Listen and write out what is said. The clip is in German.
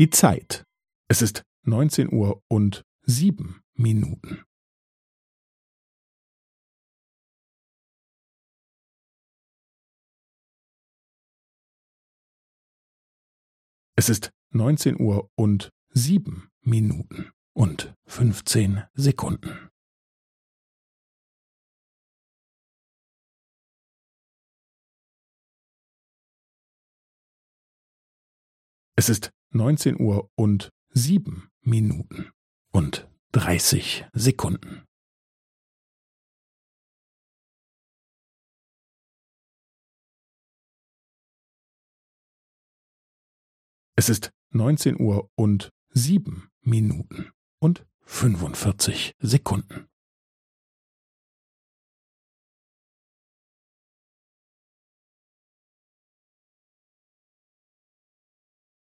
Die Zeit. Es ist neunzehn Uhr und sieben Minuten. Es ist neunzehn Uhr und sieben Minuten und fünfzehn Sekunden. Es ist neunzehn Uhr und sieben Minuten und dreißig Sekunden. Es ist neunzehn Uhr und sieben Minuten und fünfundvierzig Sekunden.